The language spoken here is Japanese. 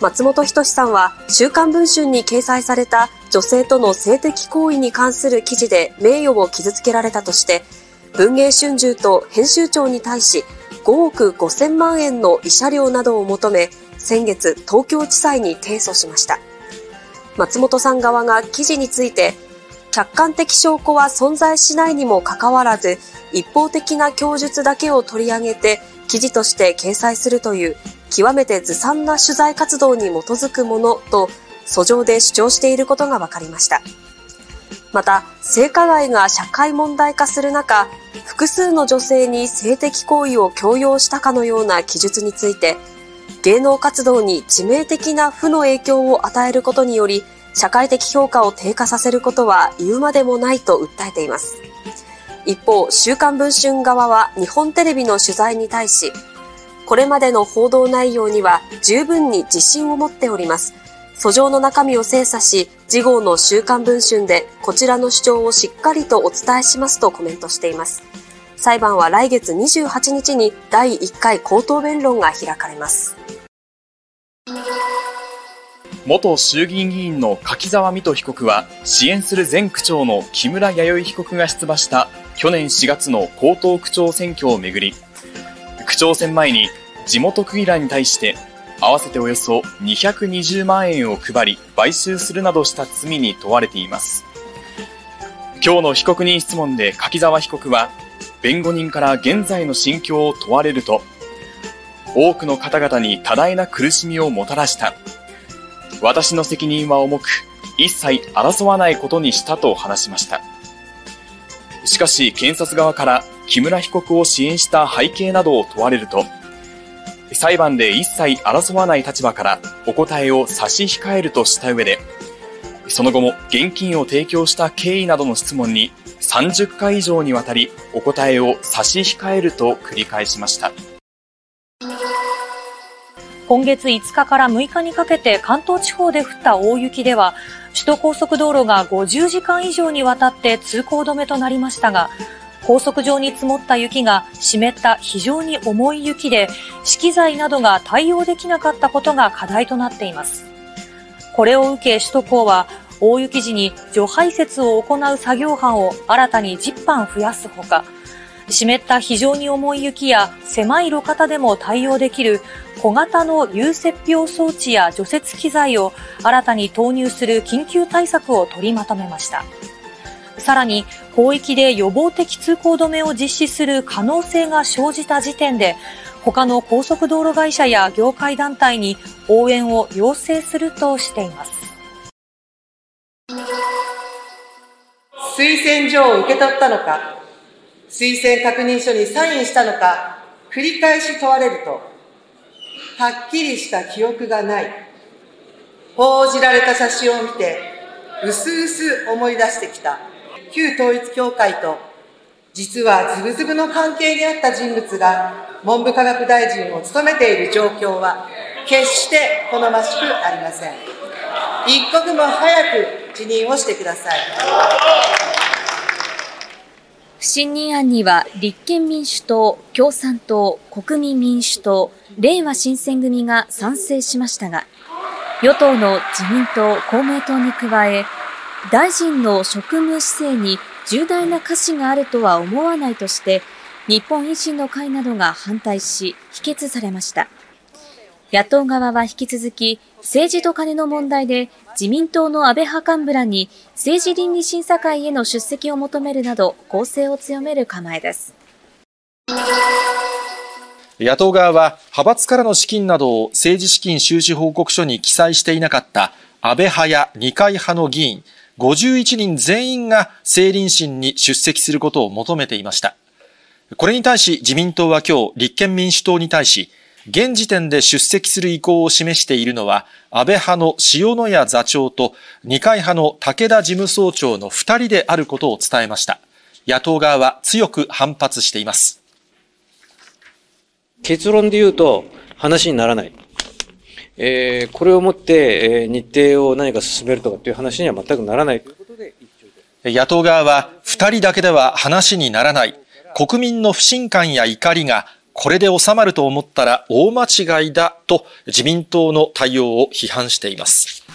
松本人志さんは、週刊文春に掲載された女性との性的行為に関する記事で名誉を傷つけられたとして、文藝春秋と編集長に対し、5億5000万円の慰謝料などを求め、先月、東京地裁に提訴しました。松本さん側が記事について、客観的証拠は存在しないにもかかわらず、一方的な供述だけを取り上げて、記事として掲載するという、極めてずさんな取材活動に基づくものと、訴状で主張していることが分かりました。また、性加害が社会問題化する中、複数の女性に性的行為を強要したかのような記述について、芸能活動に致命的な負の影響を与えることにより、社会的評価を低下させることは言うまでもないと訴えています。一方、週刊文春側は日本テレビの取材に対し、これまでの報道内容には十分に自信を持っております。訴状の中身を精査し、次号の週刊文春でこちらの主張をしっかりとお伝えしますとコメントしています。裁判は来月28日に第1回口頭弁論が開かれます。元衆議院議員の柿沢水戸被告は、支援する前区長の木村弥生被告が出馬した去年4月の江東区長選挙をめぐり、区長選前に地元区議らに対して合わせておよそ220万円を配り、買収するなどした罪に問われています。今日の被告人質問で柿沢被告は、弁護人から現在の心境を問われると、多くの方々に多大な苦しみをもたらした。私の責任は重く、一切争わないことにしたと話しました。しかし、検察側から木村被告を支援した背景などを問われると、裁判で一切争わない立場からお答えを差し控えるとした上で、その後も現金を提供した経緯などの質問に30回以上にわたりお答えを差し控えると繰り返しました。今月5日から6日にかけて関東地方で降った大雪では、首都高速道路が50時間以上にわたって通行止めとなりましたが、高速上に積もった雪が湿った非常に重い雪で、資機材などが対応できなかったことが課題となっています。これを受け首都高は、大雪時に除排雪を行う作業班を新たに10班増やすほか、湿った非常に重い雪や狭い路肩でも対応できる小型の融雪氷装置や除雪機材を新たに投入する緊急対策を取りまとめました。さらに、広域で予防的通行止めを実施する可能性が生じた時点で、他の高速道路会社や業界団体に応援を要請するとしています。推薦状を受け取ったのか、推薦確認書にサインしたのか、繰り返し問われると、はっきりした記憶がない。報じられた写真を見て、うすうす思い出してきた。旧統一教会と実はズブズブの関係にあった人物が文部科学大臣を務めている状況は決して好ましくありません。一刻も早く辞任をしてください。不信任案には立憲民主党、共産党、国民民主党、れいわ新選組が賛成しましたが、与党の自民党、公明党に加え、大臣の職務姿勢に重大な瑕疵があるとは思わないとして、日本維新の会などが反対し、否決されました。野党側は引き続き、政治と金の問題で自民党の安倍派幹部らに政治倫理審査会への出席を求めるなど、攻勢を強める構えです。野党側は派閥からの資金などを政治資金収支報告書に記載していなかった安倍派や二階派の議員51人全員が政倫審に出席することを求めていました。これに対し自民党は今日立憲民主党に対し、現時点で出席する意向を示しているのは、安倍派の塩野谷座長と二階派の武田事務総長の二人であることを伝えました。野党側は強く反発しています。結論で言うと話にならない。えー、これをもって、えー、日程を何か進めるとかっていう話には全くならない野党側は、二人だけでは話にならない。国民の不信感や怒りがこれで収まると思ったら大間違いだと自民党の対応を批判しています。